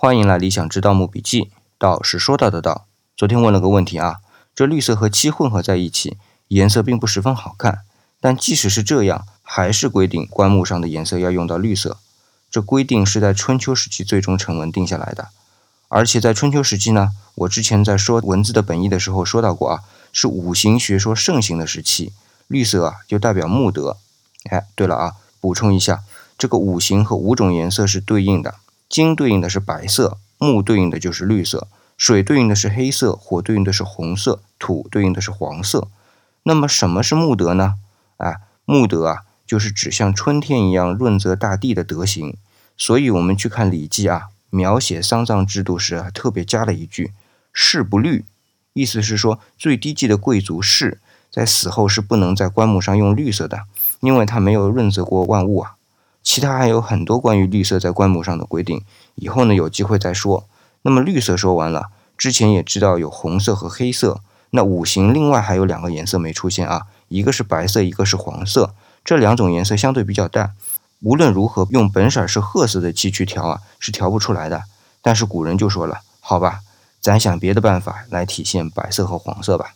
欢迎来理想之盗墓笔记。道是说到的道。昨天问了个问题啊，这绿色和漆混合在一起，颜色并不十分好看。但即使是这样，还是规定棺木上的颜色要用到绿色。这规定是在春秋时期最终成文定下来的。而且在春秋时期呢，我之前在说文字的本意的时候说到过啊，是五行学说盛行的时期，绿色啊就代表木德。哎，对了啊，补充一下，这个五行和五种颜色是对应的。金对应的是白色，木对应的就是绿色，水对应的是黑色，火对应的是红色，土对应的是黄色。那么什么是木德呢？啊，木德啊，就是指像春天一样润泽大地的德行。所以，我们去看《礼记》啊，描写丧葬制度时啊，特别加了一句“士不绿”，意思是说最低级的贵族士在死后是不能在棺木上用绿色的，因为他没有润泽过万物啊。其他还有很多关于绿色在棺木上的规定，以后呢有机会再说。那么绿色说完了，之前也知道有红色和黑色，那五行另外还有两个颜色没出现啊，一个是白色，一个是黄色，这两种颜色相对比较淡，无论如何用本色是褐色的漆去调啊，是调不出来的。但是古人就说了，好吧，咱想别的办法来体现白色和黄色吧。